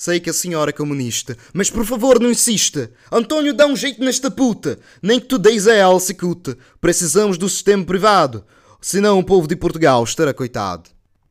Sei que a senhora é comunista, mas por favor não insista. António dá um jeito nesta puta. Nem que tu deis a ela se cuta. Precisamos do sistema privado. Senão o povo de Portugal estará coitado.